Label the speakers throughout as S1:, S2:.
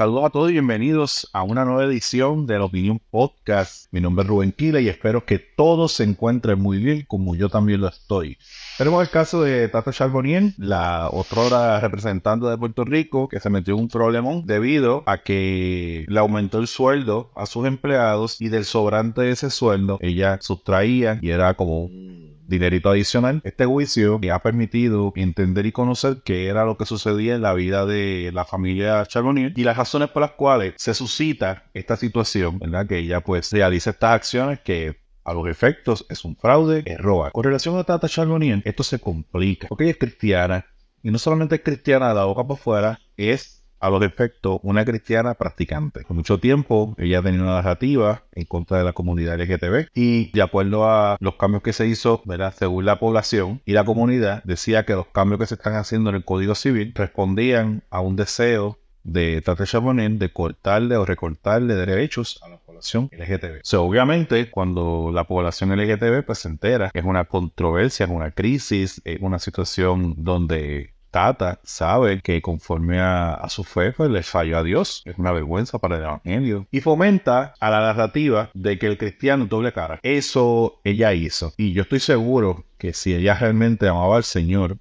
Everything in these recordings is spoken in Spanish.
S1: Saludos a todos y bienvenidos a una nueva edición de la Opinión Podcast. Mi nombre es Rubén Quila y espero que todos se encuentren muy bien como yo también lo estoy. Tenemos el caso de Tata Charbonnier, la otrora representante de Puerto Rico, que se metió en un problemón debido a que le aumentó el sueldo a sus empleados y del sobrante de ese sueldo ella sustraía y era como un dinerito adicional. Este juicio le ha permitido entender y conocer qué era lo que sucedía en la vida de la familia Charbonnier y las razones por las cuales se suscita esta situación, ¿verdad? Que ella pues realiza estas acciones que a los efectos es un fraude, es roba. Con relación a Tata Charbonnier, esto se complica porque ella es cristiana y no solamente es cristiana de la boca por fuera, es a los efectos una cristiana practicante. Por mucho tiempo ella tenía una narrativa en contra de la comunidad LGTB y de acuerdo a los cambios que se hizo, ¿verdad? según la población y la comunidad, decía que los cambios que se están haciendo en el Código Civil respondían a un deseo de Tata Charbonnier de cortarle o recortarle derechos a la población LGTB. O sea, obviamente, cuando la población LGTB pues, se entera es una controversia, es una crisis, es una situación donde Tata sabe que conforme a, su fe, pues le falló a Dios. Es una vergüenza para el Evangelio. Y fomenta a la narrativa de que el cristiano doble cara. Eso ella hizo. Y yo estoy seguro que si ella realmente amaba al Señor.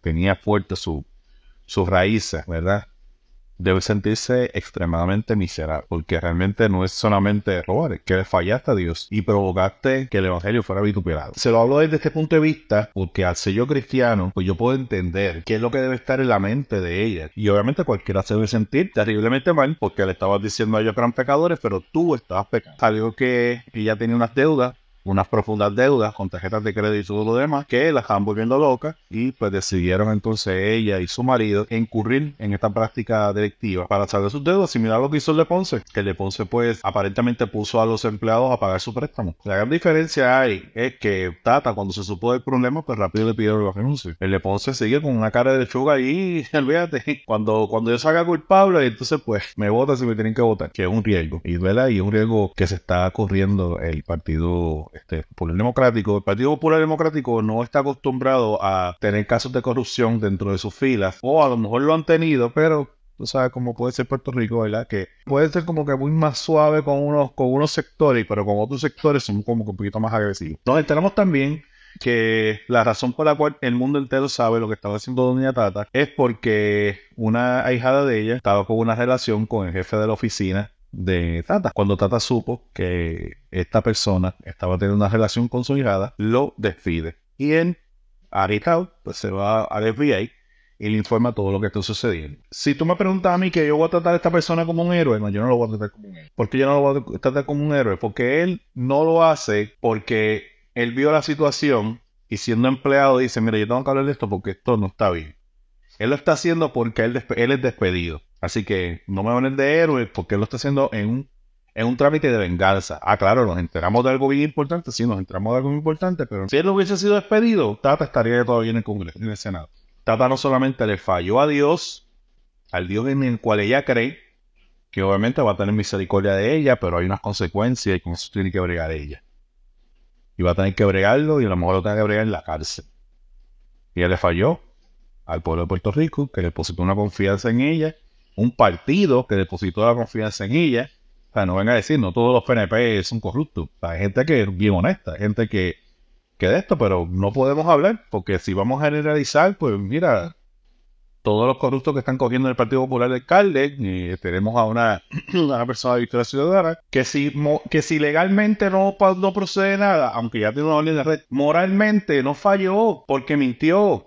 S1: Tenía fuerte su, sus raíces, ¿verdad? Debe sentirse extremadamente miserable, porque realmente no es solamente robar, que le fallaste a Dios y provocaste que el Evangelio fuera vituperado. Se lo hablo desde este punto de vista, porque al ser yo cristiano, pues yo puedo entender qué es lo que debe estar en la mente de ella. Y obviamente cualquiera se debe sentir terriblemente mal, porque le estabas diciendo a ellos que eran pecadores, pero tú estabas pecando. Salió que ella tenía unas deudas unas profundas deudas con tarjetas de crédito y todo lo demás que la estaban volviendo loca y pues decidieron entonces ella y su marido incurrir en esta práctica delictiva para salir sus deudas similar a lo que hizo el de Ponce que el de Ponce pues aparentemente puso a los empleados a pagar su préstamo la gran diferencia hay es que Tata cuando se supo del problema pues rápido le pidió la renuncia el de Ponce sigue con una cara de lechuga y olvídate cuando, cuando yo salga culpable entonces pues me votan si me tienen que votar que es un riesgo y, ¿verdad? y es un riesgo que se está corriendo el partido este, Popular Democrático, el Partido Popular Democrático no está acostumbrado a tener casos de corrupción dentro de sus filas, o a lo mejor lo han tenido, pero tú sabes cómo puede ser Puerto Rico, ¿verdad? Que puede ser como que muy más suave con unos, con unos sectores, pero con otros sectores son como que un poquito más agresivos. Nos enteramos también que la razón por la cual el mundo entero sabe lo que estaba haciendo Doña Tata es porque una ahijada de ella estaba con una relación con el jefe de la oficina de Tata. Cuando Tata supo que esta persona estaba teniendo una relación con su hijada, lo despide. Y en Aritao, pues se va al FBI y le informa todo lo que está sucediendo. Si tú me preguntas a mí que yo voy a tratar a esta persona como un héroe, no, yo no lo voy a tratar como un héroe. ¿Por qué yo no lo voy a tratar como un héroe? Porque él no lo hace porque él vio la situación y siendo empleado dice, mira, yo tengo que hablar de esto porque esto no está bien. Él lo está haciendo porque él, él es despedido. Así que no me van de héroe porque él lo está haciendo en un, en un trámite de venganza. Ah, claro, nos enteramos de algo bien importante. Sí, nos enteramos de algo muy importante, pero si él hubiese sido despedido, Tata estaría todavía en el Congreso, en el Senado. Tata no solamente le falló a Dios, al Dios en el cual ella cree, que obviamente va a tener misericordia de ella, pero hay unas consecuencias y con eso tiene que bregar ella. Y va a tener que bregarlo y a lo mejor lo tiene que bregar en la cárcel. Y ella le falló al pueblo de Puerto Rico, que le depositó una confianza en ella un partido que depositó la confianza en ella. O sea, no venga a decir, no todos los PNP son corruptos. hay gente que es bien honesta, gente que, que de esto, pero no podemos hablar, porque si vamos a generalizar, pues mira, todos los corruptos que están cogiendo el Partido Popular de alcalde, y tenemos a una, una persona de Victoria Ciudadana, que si, que si legalmente no, no procede nada, aunque ya tiene una orden de red, moralmente no falló porque mintió,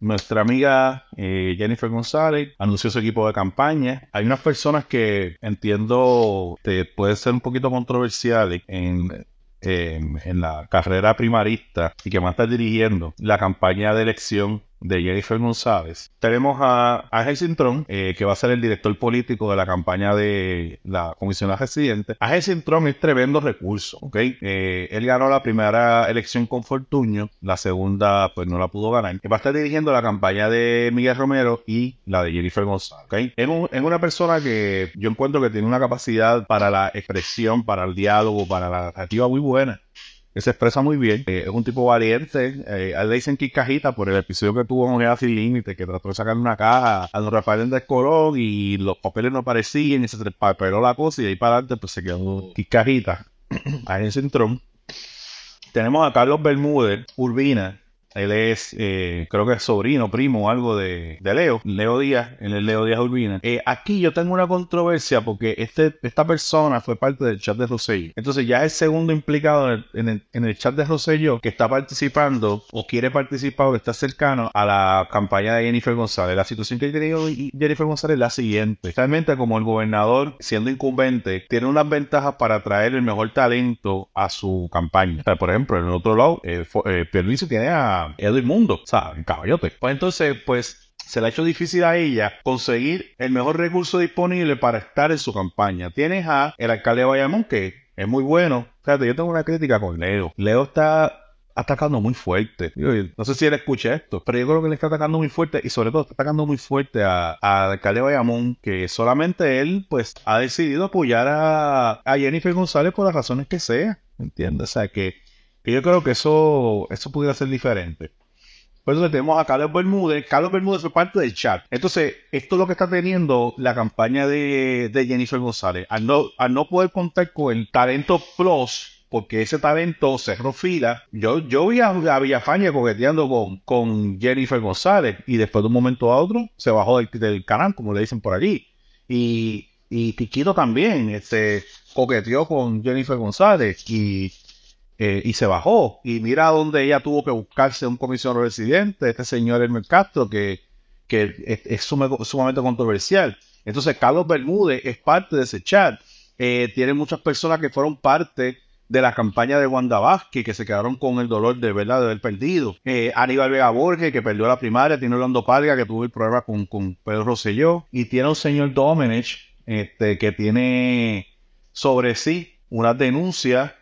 S1: nuestra amiga eh, Jennifer González anunció su equipo de campaña. Hay unas personas que entiendo que puede ser un poquito controversiales en, en la carrera primarista y que van a estar dirigiendo la campaña de elección de Jennifer González. Tenemos a Ángel Cintrón, eh, que va a ser el director político de la campaña de la Comisión de Residentes. Ángel Cintrón es tremendo recurso, ¿ok? Eh, él ganó la primera elección con Fortuño, la segunda pues no la pudo ganar. Va a estar dirigiendo la campaña de Miguel Romero y la de Jennifer González, ¿ok? Es, una persona que yo encuentro que tiene una capacidad para la expresión, para el diálogo, para la narrativa muy buena. Él se expresa muy bien, eh, es un tipo valiente. Eh, a él le dicen Cajita por el episodio que tuvo en Sin Límite, que trató de sacar una caja a don Rafael de Colón y los papeles no aparecían y se trepapeló la cosa y de ahí para adelante pues se quedó Cajita ahí en Centrón. Tenemos a Carlos Bermúdez, Urbina, él es, eh, creo que es sobrino, primo o algo de, Leo, Leo Díaz, es Leo Díaz Urbina. Eh, aquí yo tengo una controversia porque este, esta persona fue parte del chat de Rosselló. Entonces ya es segundo implicado en el, chat de Rosselló que está participando o quiere participar o está cercano a la campaña de Jennifer González. La situación que ha tenido Jennifer González es la siguiente. Realmente como el gobernador, siendo incumbente, tiene unas ventajas para atraer el mejor talento a su campaña. por ejemplo, en el otro lado, eh, eh tiene a Edwin Mundo, o sea, en caballote. Pues entonces, pues se le ha hecho difícil a ella conseguir el mejor recurso disponible para estar en su campaña. Tienes a el alcalde de Bayamón, que es muy bueno. Fíjate, yo tengo una crítica con Leo. Leo está atacando muy fuerte. no sé si él escucha esto, pero yo creo que le está atacando muy fuerte y sobre todo está atacando muy fuerte al alcalde de Bayamón, que solamente él pues ha decidido apoyar a, a Jennifer González por las razones que sea. ¿Entiendes? O sea que que yo creo que eso, eso pudiera ser diferente. Por eso tenemos a Carlos Bermúdez. Carlos Bermúdez fue parte del chat. Entonces, esto es lo que está teniendo la campaña de, Jennifer González. Al no, al no poder contar con el talento plus, porque ese talento cerró fila. Yo, yo vi a, Villafaña coqueteando con, con Jennifer González y después de un momento a otro se bajó del, canal, como le dicen por allí. Y, y Tiquito también este, coqueteó con Jennifer González y eh, y se bajó. Y mira dónde ella tuvo que buscarse un comisionado residente, este señor Elmer Castro, que, que es, sumamente controversial. Entonces, Carlos Bermúdez es parte de ese chat. Eh, tiene muchas personas que fueron parte de la campaña de Wanda Vázquez, que se quedaron con el dolor de verdad de haber perdido. Eh, Aníbal Vega Borges, que perdió la primaria, tiene Orlando Parga, que tuvo el problema con, con Pedro Rosselló, y tiene un señor Domenech, este, que tiene sobre sí una denuncia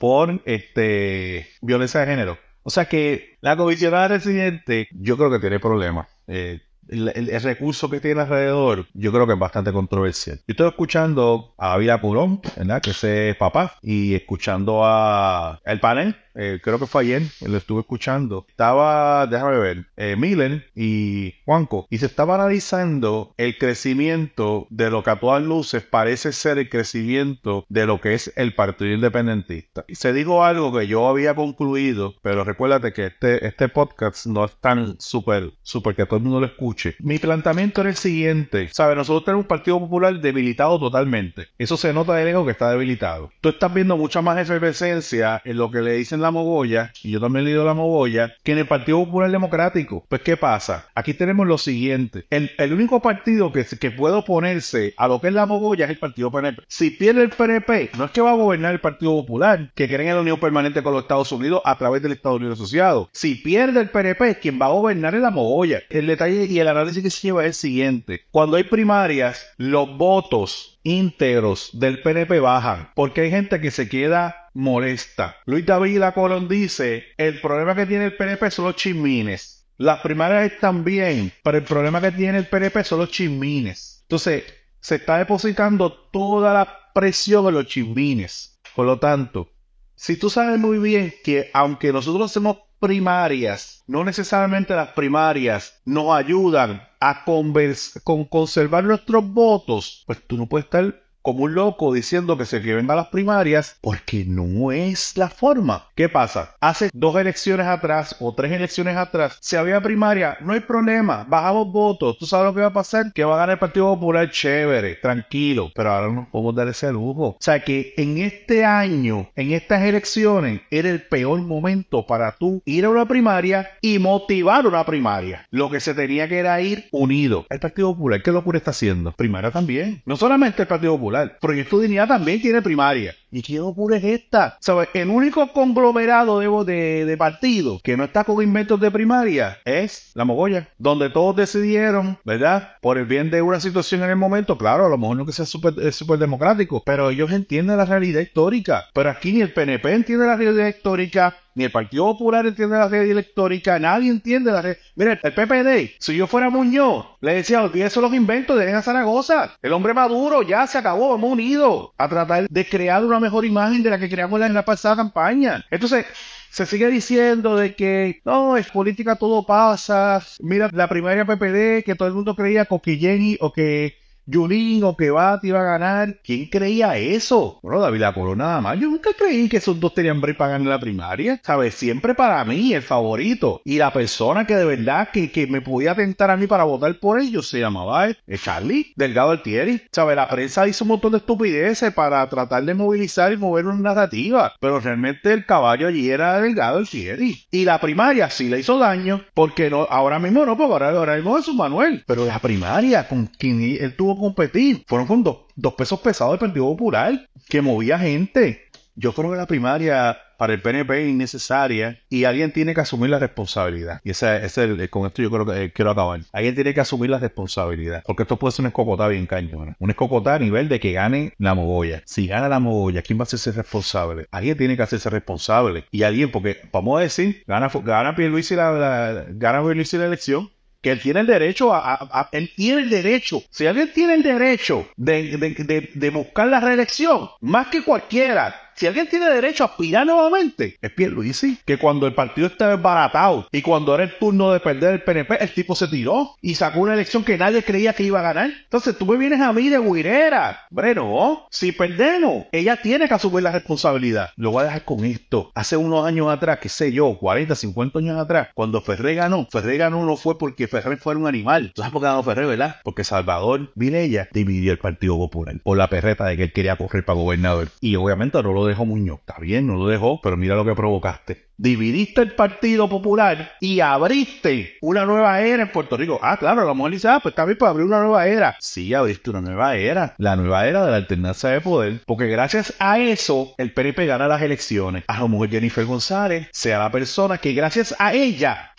S1: por este, violencia de género. O sea que la comisionada residente yo creo que tiene problemas. Eh, el, recurso que tiene alrededor, yo creo que es bastante controversial. Yo estoy escuchando a Vida Purón, ¿verdad? Que es papá, y escuchando a el panel eh, creo que fue ayer, lo estuve escuchando. Estaba, déjame ver, eh, Miller y Juanco, y se estaba analizando el crecimiento de lo que a todas luces parece ser el crecimiento de lo que es el Partido Independentista. Y se digo algo que yo había concluido, pero recuérdate que este, este podcast no es tan súper, súper que todo el mundo lo escuche. Mi planteamiento era el siguiente, ¿sabes? Nosotros tenemos un Partido Popular debilitado totalmente. Eso se nota de lejos que está debilitado. Tú estás viendo mucha más efervescencia en lo que le dicen la mogolla, y yo también he leído la mogolla, que en el Partido Popular Democrático. Pues, ¿qué pasa? Aquí tenemos lo siguiente. El, único partido que, que puede oponerse a lo que es la mogolla es el Partido PNP. Si pierde el PNP, no es que va a gobernar el Partido Popular, que creen en la unión permanente con los Estados Unidos a través del Estados Unidos Asociado. Si pierde el PNP, quien va a gobernar es la mogolla. El detalle y el análisis que se lleva es el siguiente. Cuando hay primarias, los votos íntegros del PNP bajan, porque hay gente que se queda molesta. Luis David Colón dice, el problema que tiene el PNP son los chismines. Las primarias están bien, pero el problema que tiene el PNP son los chismines. Entonces, se está depositando toda la presión en los chismines. Por lo tanto, si tú sabes muy bien que aunque nosotros hacemos primarias, no necesariamente las primarias nos ayudan a con conservar nuestros votos, pues tú no puedes estar como un loco diciendo que se quieren a las primarias porque no es la forma. ¿Qué pasa? Hace dos elecciones atrás o tres elecciones atrás, si había primaria, no hay problema, bajamos votos. ¿Tú sabes lo que va a pasar? Que va a ganar el Partido Popular chévere, tranquilo, pero ahora no podemos dar ese lujo. O sea que en este año, en estas elecciones, era el peor momento para tú ir a una primaria y motivar una primaria. Lo que se tenía que era ir unido. El Partido Popular, ¿qué locura está haciendo? Primaria también. No solamente el Partido Popular, Proyecto Dignidad también tiene primaria. ¿Y qué locura es esta? ¿Sabes? El único conglomerado de, de, partidos que no está con inventos de primaria es la Mogolla, donde todos decidieron, ¿verdad? Por el bien de una situación en el momento, claro, a lo mejor no que sea súper democrático, pero ellos entienden la realidad histórica. Pero aquí ni el PNP entiende la realidad histórica, ni el Partido Popular entiende la realidad histórica, nadie entiende la realidad. Mira, el PPD, si yo fuera Muñoz, le decía, olvídese los inventos, dejen a Zaragoza. El hombre maduro ya se acabó, hemos unido a tratar de crear una mejor imagen de la que creamos en la pasada campaña. Entonces, se sigue diciendo de que no, es política, todo pasa. Mira, la primaria PPD, que todo el mundo creía que o que Yulín o que Bat iba a ganar. ¿Quién creía eso? Bueno, David La nada más. Yo nunca creí que esos dos tenían break para ganar la primaria. ¿Sabes? Siempre para mí, el favorito. Y la persona que de verdad que, que me podía tentar a mí para votar por ellos se llamaba eh, Charlie Delgado Altieri. ¿Sabes? La prensa hizo un montón de estupideces para tratar de movilizar y mover una narrativa. Pero realmente el caballo allí era Delgado Altieri. Y la primaria sí le hizo daño. Porque no, ahora mismo no, porque ahora, ahora mismo es su Manuel. Pero la primaria con quien él tuvo competir. Fueron con dos, pesos pesados del Partido Popular que movía gente. Yo creo que la primaria para el PNP es innecesaria y alguien tiene que asumir la responsabilidad. Y ese, es el, con esto yo creo que eh, quiero acabar. Alguien tiene que asumir la responsabilidad. Porque esto puede ser un escocotá bien cañón. Un escocotá a nivel de que gane la mogolla. Si gana la mogolla, ¿quién va a hacerse responsable? Alguien tiene que hacerse responsable. Y alguien, porque vamos a decir, gana, gana Pierluisi la, la, gana la elección que él tiene el derecho a, él tiene el derecho, si alguien tiene el derecho de, de, de buscar la reelección, más que cualquiera, si alguien tiene derecho a aspirar nuevamente, es Pierluisi. Que cuando el partido está desbaratado y cuando era el turno de perder el PNP, el tipo se tiró y sacó una elección que nadie creía que iba a ganar. Entonces tú me vienes a mí de guirera. Bueno, si perdemos, ella tiene que asumir la responsabilidad. Lo voy a dejar con esto. Hace unos años atrás, qué sé yo, 40, 50 años atrás, cuando Ferré ganó, Ferré ganó no fue porque Ferré fuera un animal. ¿Tú sabes por qué ganó Ferré, verdad? Porque Salvador Vilella dividió el Partido Popular por la perreta de que él quería correr para gobernador. Y obviamente no lo dejó Muñoz. Está bien, no lo dejó, pero mira lo que provocaste. Dividiste el Partido Popular y abriste una nueva era en Puerto Rico. Ah, claro, la mujer dice, ah, pues está bien, pues abrir una nueva era. Sí, abriste una nueva era. La nueva era de la alternancia de poder. Porque gracias a eso, el PNP gana las elecciones. A la mujer Jennifer González sea la persona que gracias a ella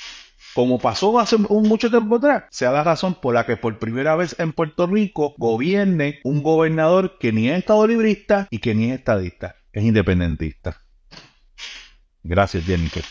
S1: como pasó hace mucho tiempo atrás, sea la razón por la que por primera vez en Puerto Rico gobierne un gobernador que ni es estado librista y que ni es estadista, es independentista. Gracias, Jennifer.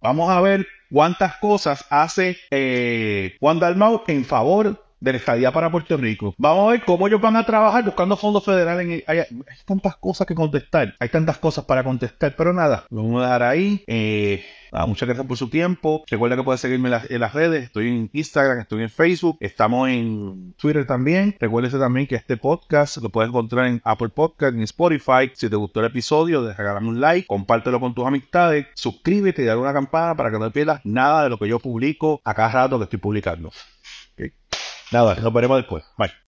S1: Vamos a ver cuántas cosas hace eh, Juan Dalmau en favor de la estadía para Puerto Rico. Vamos a ver cómo ellos van a trabajar buscando fondos federales. hay, tantas cosas que contestar, hay tantas cosas para contestar, pero nada, lo vamos a dejar ahí. Eh, muchas gracias por su tiempo. Recuerda que puedes seguirme en las, redes. Estoy en Instagram, estoy en Facebook, estamos en Twitter también. Recuérdese también que este podcast lo puedes encontrar en Apple Podcast, en Spotify. Si te gustó el episodio, déjame un like, compártelo con tus amistades, suscríbete y dale una campana para que no te pierdas nada de lo que yo publico a cada rato que estoy publicando. Nada, nos veremos después. Bye.